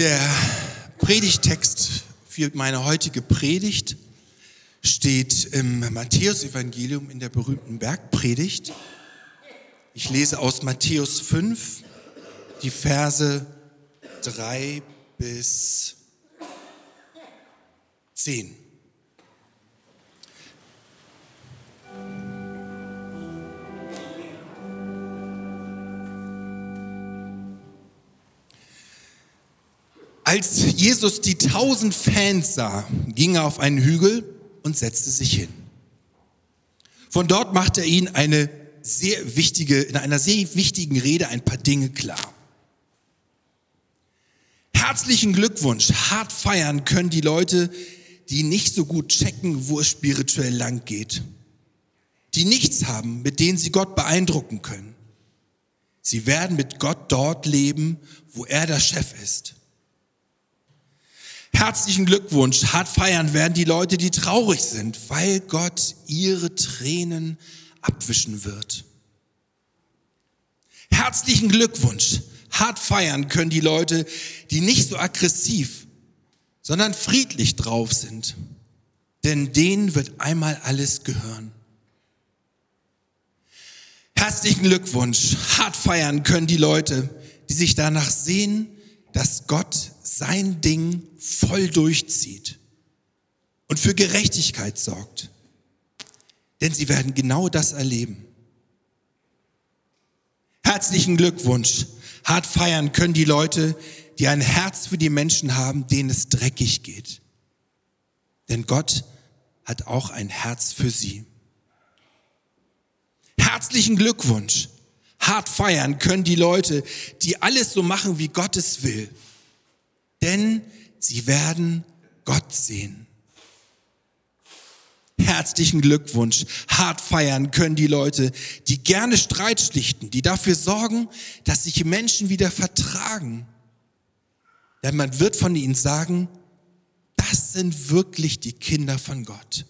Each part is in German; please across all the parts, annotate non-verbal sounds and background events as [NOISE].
Der Predigtext für meine heutige Predigt steht im Matthäusevangelium in der berühmten Bergpredigt. Ich lese aus Matthäus 5 die Verse 3 bis 10. Als Jesus die tausend Fans sah, ging er auf einen Hügel und setzte sich hin. Von dort machte er ihnen eine sehr wichtige, in einer sehr wichtigen Rede ein paar Dinge klar. Herzlichen Glückwunsch, hart feiern können die Leute, die nicht so gut checken, wo es spirituell lang geht. Die nichts haben, mit denen sie Gott beeindrucken können. Sie werden mit Gott dort leben, wo er der Chef ist. Herzlichen Glückwunsch, hart feiern werden die Leute, die traurig sind, weil Gott ihre Tränen abwischen wird. Herzlichen Glückwunsch, hart feiern können die Leute, die nicht so aggressiv, sondern friedlich drauf sind. Denn denen wird einmal alles gehören. Herzlichen Glückwunsch, hart feiern können die Leute, die sich danach sehen, dass Gott sein Ding voll durchzieht und für Gerechtigkeit sorgt. Denn sie werden genau das erleben. Herzlichen Glückwunsch. Hart feiern können die Leute, die ein Herz für die Menschen haben, denen es dreckig geht. Denn Gott hat auch ein Herz für sie. Herzlichen Glückwunsch. Hart feiern können die Leute, die alles so machen, wie Gott es will denn sie werden Gott sehen. Herzlichen Glückwunsch. Hart feiern können die Leute, die gerne Streit schlichten, die dafür sorgen, dass sich Menschen wieder vertragen. Denn man wird von ihnen sagen, das sind wirklich die Kinder von Gott.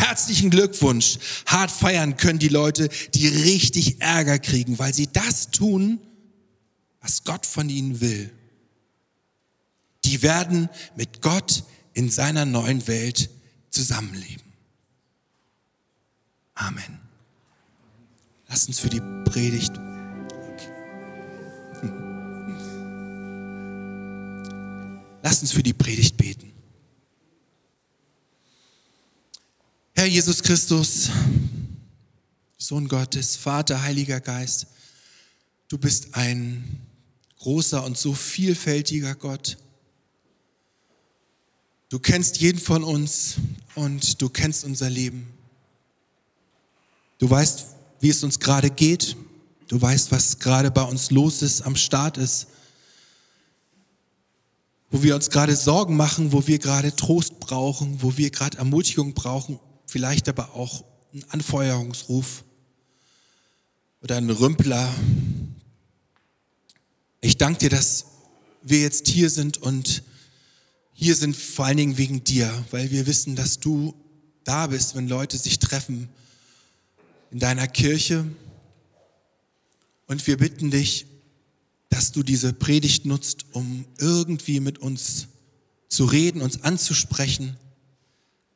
Herzlichen Glückwunsch. Hart feiern können die Leute, die richtig Ärger kriegen, weil sie das tun, was Gott von ihnen will die werden mit Gott in seiner neuen Welt zusammenleben. Amen. Lass uns für die Predigt. [LAUGHS] Lass uns für die Predigt beten. Herr Jesus Christus, Sohn Gottes, Vater, Heiliger Geist, du bist ein großer und so vielfältiger Gott. Du kennst jeden von uns und du kennst unser Leben. Du weißt, wie es uns gerade geht. Du weißt, was gerade bei uns los ist, am Start ist. Wo wir uns gerade Sorgen machen, wo wir gerade Trost brauchen, wo wir gerade Ermutigung brauchen, vielleicht aber auch einen Anfeuerungsruf oder einen Rümpler. Ich danke dir, dass wir jetzt hier sind und hier sind vor allen Dingen wegen dir, weil wir wissen, dass du da bist, wenn Leute sich treffen in deiner Kirche. Und wir bitten dich, dass du diese Predigt nutzt, um irgendwie mit uns zu reden, uns anzusprechen,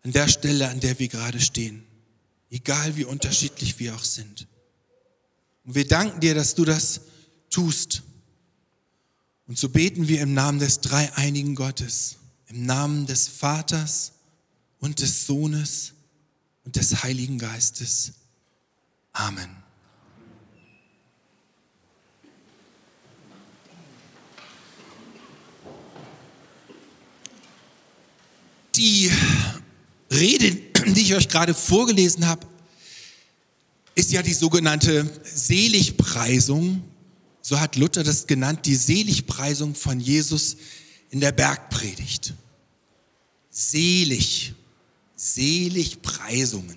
an der Stelle, an der wir gerade stehen, egal wie unterschiedlich wir auch sind. Und wir danken dir, dass du das tust. Und so beten wir im Namen des dreieinigen Gottes. Im Namen des Vaters und des Sohnes und des Heiligen Geistes. Amen. Die Rede, die ich euch gerade vorgelesen habe, ist ja die sogenannte Seligpreisung. So hat Luther das genannt, die Seligpreisung von Jesus in der Bergpredigt selig, selig Preisungen.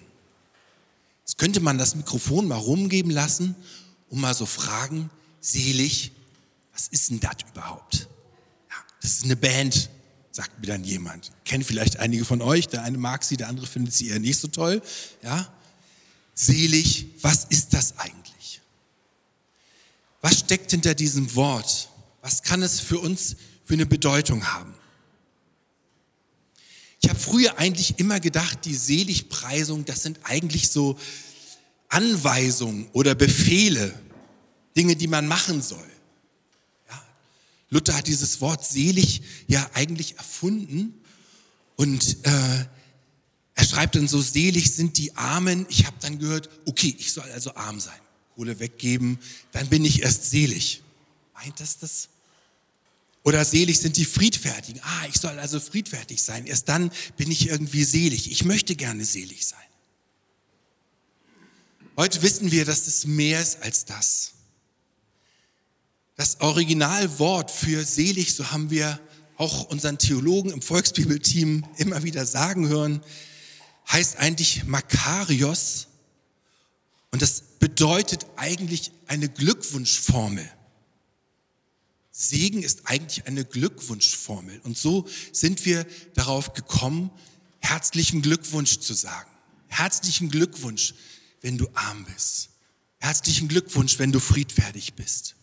Jetzt könnte man das Mikrofon mal rumgeben lassen und mal so fragen, selig, was ist denn das überhaupt? Ja, das ist eine Band, sagt mir dann jemand. Kennt vielleicht einige von euch, der eine mag sie, der andere findet sie eher nicht so toll. Ja, selig, was ist das eigentlich? Was steckt hinter diesem Wort? Was kann es für uns für eine Bedeutung haben? Ich habe früher eigentlich immer gedacht, die Seligpreisung, das sind eigentlich so Anweisungen oder Befehle, Dinge, die man machen soll. Luther hat dieses Wort selig ja eigentlich erfunden und äh, er schreibt dann so, selig sind die Armen. Ich habe dann gehört, okay, ich soll also arm sein, Kohle weggeben, dann bin ich erst selig. Meint das das? Oder selig sind die Friedfertigen. Ah, ich soll also friedfertig sein. Erst dann bin ich irgendwie selig. Ich möchte gerne selig sein. Heute wissen wir, dass es mehr ist als das. Das Originalwort für selig, so haben wir auch unseren Theologen im Volksbibelteam immer wieder sagen hören, heißt eigentlich Makarios. Und das bedeutet eigentlich eine Glückwunschformel. Segen ist eigentlich eine Glückwunschformel. Und so sind wir darauf gekommen, herzlichen Glückwunsch zu sagen. Herzlichen Glückwunsch, wenn du arm bist. Herzlichen Glückwunsch, wenn du friedfertig bist.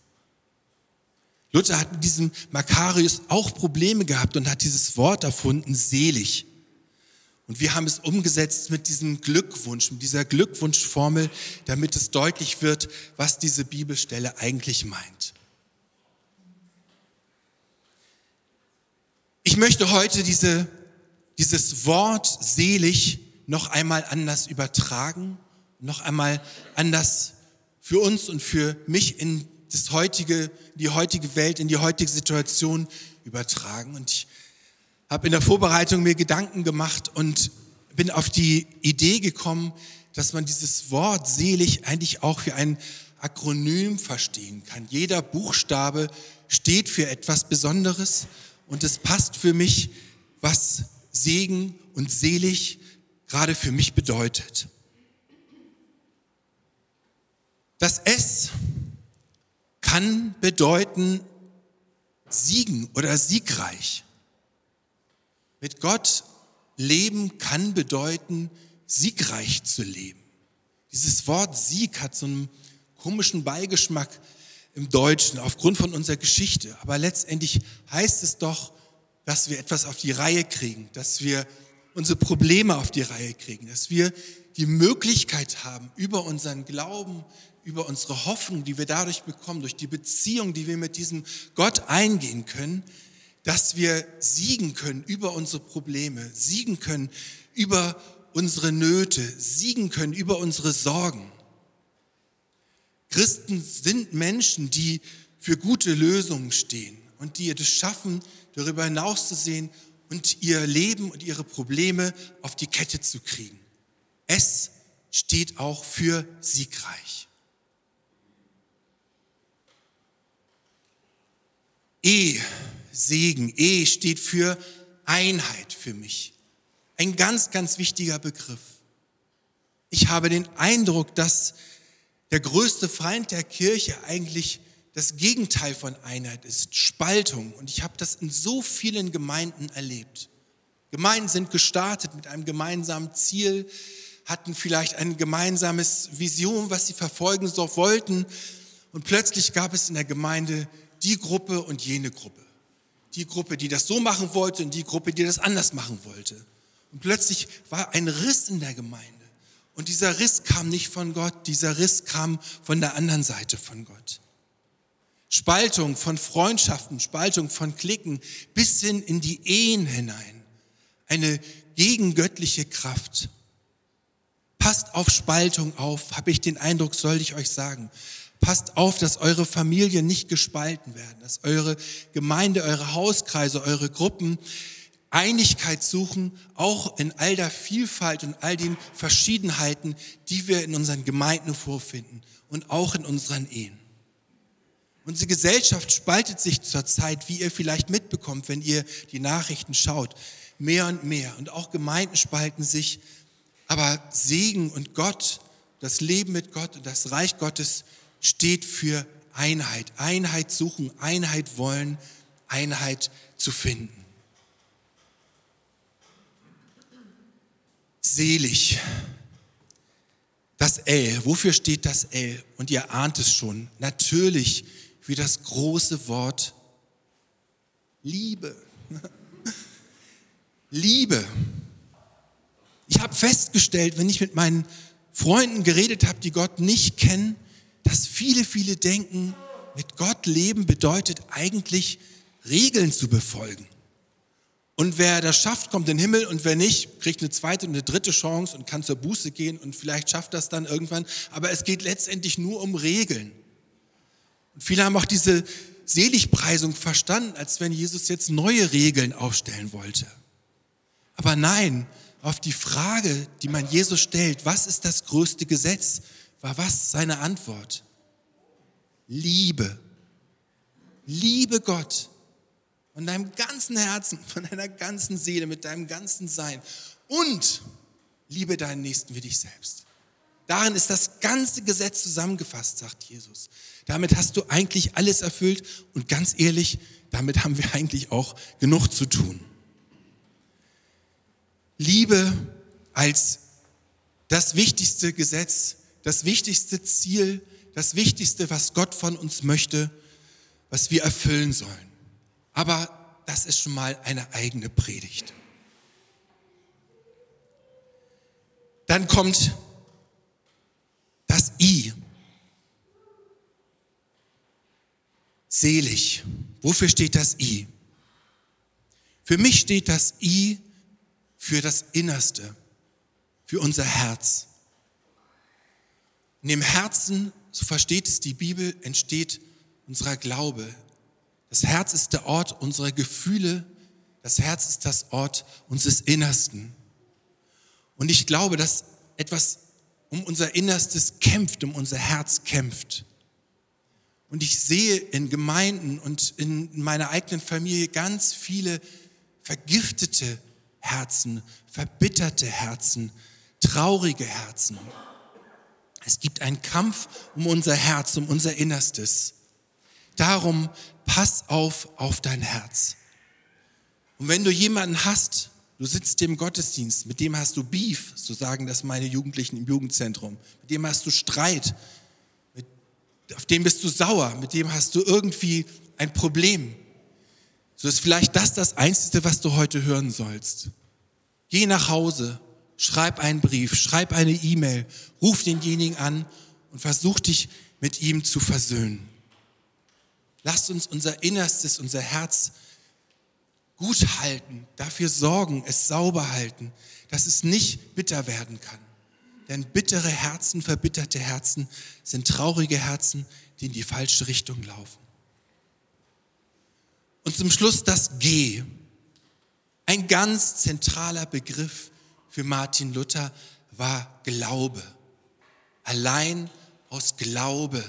Luther hat mit diesem Makarius auch Probleme gehabt und hat dieses Wort erfunden, selig. Und wir haben es umgesetzt mit diesem Glückwunsch, mit dieser Glückwunschformel, damit es deutlich wird, was diese Bibelstelle eigentlich meint. Ich möchte heute diese, dieses Wort selig noch einmal anders übertragen, noch einmal anders für uns und für mich in das heutige, die heutige Welt, in die heutige Situation übertragen. Und ich habe in der Vorbereitung mir Gedanken gemacht und bin auf die Idee gekommen, dass man dieses Wort selig eigentlich auch für ein Akronym verstehen kann. Jeder Buchstabe steht für etwas Besonderes und es passt für mich, was Segen und selig gerade für mich bedeutet. Das S kann bedeuten siegen oder siegreich. Mit Gott leben kann bedeuten siegreich zu leben. Dieses Wort Sieg hat so einen komischen Beigeschmack im Deutschen aufgrund von unserer Geschichte. Aber letztendlich heißt es doch, dass wir etwas auf die Reihe kriegen, dass wir unsere Probleme auf die Reihe kriegen, dass wir die Möglichkeit haben, über unseren Glauben, über unsere Hoffnung, die wir dadurch bekommen, durch die Beziehung, die wir mit diesem Gott eingehen können, dass wir siegen können über unsere Probleme, siegen können über unsere Nöte, siegen können über unsere Sorgen. Christen sind Menschen, die für gute Lösungen stehen und die es schaffen, darüber hinaus zu sehen und ihr Leben und ihre Probleme auf die Kette zu kriegen. Es steht auch für siegreich. E, Segen, E steht für Einheit für mich. Ein ganz, ganz wichtiger Begriff. Ich habe den Eindruck, dass der größte Feind der Kirche eigentlich das Gegenteil von Einheit ist, Spaltung. Und ich habe das in so vielen Gemeinden erlebt. Gemeinden sind gestartet mit einem gemeinsamen Ziel, hatten vielleicht ein gemeinsames Vision, was sie verfolgen so wollten. Und plötzlich gab es in der Gemeinde die Gruppe und jene Gruppe. Die Gruppe, die das so machen wollte und die Gruppe, die das anders machen wollte. Und plötzlich war ein Riss in der Gemeinde. Und dieser Riss kam nicht von Gott, dieser Riss kam von der anderen Seite von Gott. Spaltung von Freundschaften, Spaltung von Klicken bis hin in die Ehen hinein. Eine gegengöttliche Kraft. Passt auf Spaltung auf, habe ich den Eindruck, soll ich euch sagen. Passt auf, dass eure Familien nicht gespalten werden, dass eure Gemeinde, eure Hauskreise, eure Gruppen Einigkeit suchen, auch in all der Vielfalt und all den Verschiedenheiten, die wir in unseren Gemeinden vorfinden und auch in unseren Ehen. Unsere Gesellschaft spaltet sich zurzeit, wie ihr vielleicht mitbekommt, wenn ihr die Nachrichten schaut, mehr und mehr. Und auch Gemeinden spalten sich. Aber Segen und Gott, das Leben mit Gott und das Reich Gottes steht für Einheit. Einheit suchen, Einheit wollen, Einheit zu finden. selig. Das L, wofür steht das L? Und ihr ahnt es schon, natürlich für das große Wort Liebe. [LAUGHS] Liebe. Ich habe festgestellt, wenn ich mit meinen Freunden geredet habe, die Gott nicht kennen, dass viele, viele denken, mit Gott leben bedeutet eigentlich Regeln zu befolgen. Und wer das schafft, kommt in den Himmel und wer nicht, kriegt eine zweite und eine dritte Chance und kann zur Buße gehen und vielleicht schafft das dann irgendwann. Aber es geht letztendlich nur um Regeln. Und viele haben auch diese Seligpreisung verstanden, als wenn Jesus jetzt neue Regeln aufstellen wollte. Aber nein, auf die Frage, die man Jesus stellt, was ist das größte Gesetz, war was seine Antwort? Liebe. Liebe Gott von deinem ganzen Herzen, von deiner ganzen Seele, mit deinem ganzen Sein und liebe deinen Nächsten wie dich selbst. Darin ist das ganze Gesetz zusammengefasst, sagt Jesus. Damit hast du eigentlich alles erfüllt und ganz ehrlich, damit haben wir eigentlich auch genug zu tun. Liebe als das wichtigste Gesetz, das wichtigste Ziel, das wichtigste, was Gott von uns möchte, was wir erfüllen sollen. Aber das ist schon mal eine eigene Predigt. Dann kommt das I. Selig. Wofür steht das I? Für mich steht das I für das Innerste, für unser Herz. In dem Herzen, so versteht es die Bibel, entsteht unser Glaube, das Herz ist der Ort unserer Gefühle. Das Herz ist das Ort unseres Innersten. Und ich glaube, dass etwas um unser Innerstes kämpft, um unser Herz kämpft. Und ich sehe in Gemeinden und in meiner eigenen Familie ganz viele vergiftete Herzen, verbitterte Herzen, traurige Herzen. Es gibt einen Kampf um unser Herz, um unser Innerstes. Darum pass auf auf dein Herz. Und wenn du jemanden hast, du sitzt im Gottesdienst, mit dem hast du Beef, so sagen das meine Jugendlichen im Jugendzentrum, mit dem hast du Streit, mit, auf dem bist du sauer, mit dem hast du irgendwie ein Problem. So ist vielleicht das das Einzige, was du heute hören sollst. Geh nach Hause, schreib einen Brief, schreib eine E-Mail, ruf denjenigen an und versuch dich mit ihm zu versöhnen. Lasst uns unser Innerstes, unser Herz gut halten, dafür sorgen, es sauber halten, dass es nicht bitter werden kann. Denn bittere Herzen, verbitterte Herzen sind traurige Herzen, die in die falsche Richtung laufen. Und zum Schluss das G. Ein ganz zentraler Begriff für Martin Luther war Glaube. Allein aus Glaube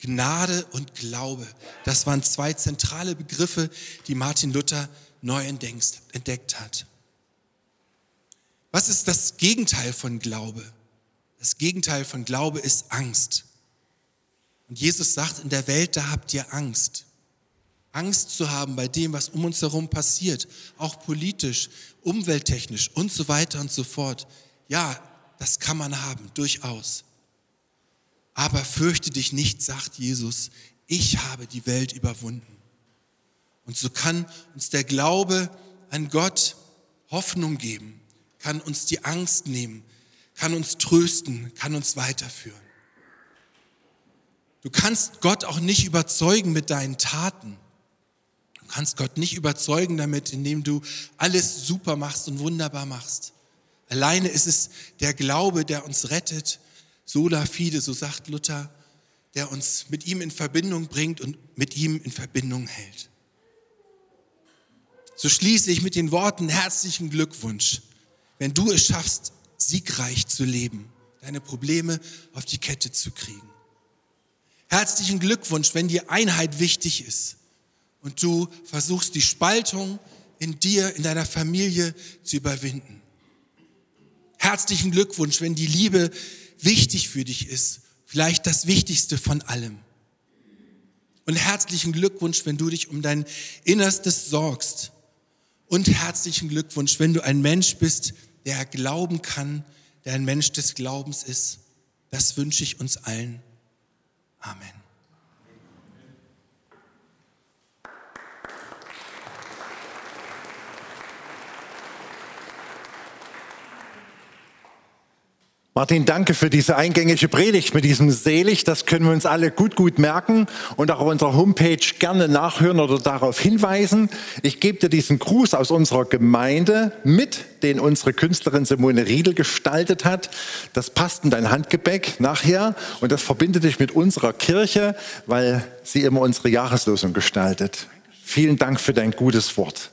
Gnade und Glaube. Das waren zwei zentrale Begriffe, die Martin Luther neu entdeckt hat. Was ist das Gegenteil von Glaube? Das Gegenteil von Glaube ist Angst. Und Jesus sagt, in der Welt, da habt ihr Angst. Angst zu haben bei dem, was um uns herum passiert, auch politisch, umwelttechnisch und so weiter und so fort. Ja, das kann man haben, durchaus. Aber fürchte dich nicht, sagt Jesus, ich habe die Welt überwunden. Und so kann uns der Glaube an Gott Hoffnung geben, kann uns die Angst nehmen, kann uns trösten, kann uns weiterführen. Du kannst Gott auch nicht überzeugen mit deinen Taten. Du kannst Gott nicht überzeugen damit, indem du alles super machst und wunderbar machst. Alleine ist es der Glaube, der uns rettet sola fide, so sagt Luther, der uns mit ihm in Verbindung bringt und mit ihm in Verbindung hält. So schließe ich mit den Worten herzlichen Glückwunsch, wenn du es schaffst, siegreich zu leben, deine Probleme auf die Kette zu kriegen. Herzlichen Glückwunsch, wenn dir Einheit wichtig ist und du versuchst, die Spaltung in dir, in deiner Familie zu überwinden. Herzlichen Glückwunsch, wenn die Liebe wichtig für dich ist, vielleicht das Wichtigste von allem. Und herzlichen Glückwunsch, wenn du dich um dein Innerstes sorgst. Und herzlichen Glückwunsch, wenn du ein Mensch bist, der glauben kann, der ein Mensch des Glaubens ist. Das wünsche ich uns allen. Amen. Martin, danke für diese eingängige Predigt mit diesem Selig. Das können wir uns alle gut, gut merken und auch auf unserer Homepage gerne nachhören oder darauf hinweisen. Ich gebe dir diesen Gruß aus unserer Gemeinde mit, den unsere Künstlerin Simone Riedel gestaltet hat. Das passt in dein Handgepäck nachher und das verbindet dich mit unserer Kirche, weil sie immer unsere Jahreslosung gestaltet. Vielen Dank für dein gutes Wort.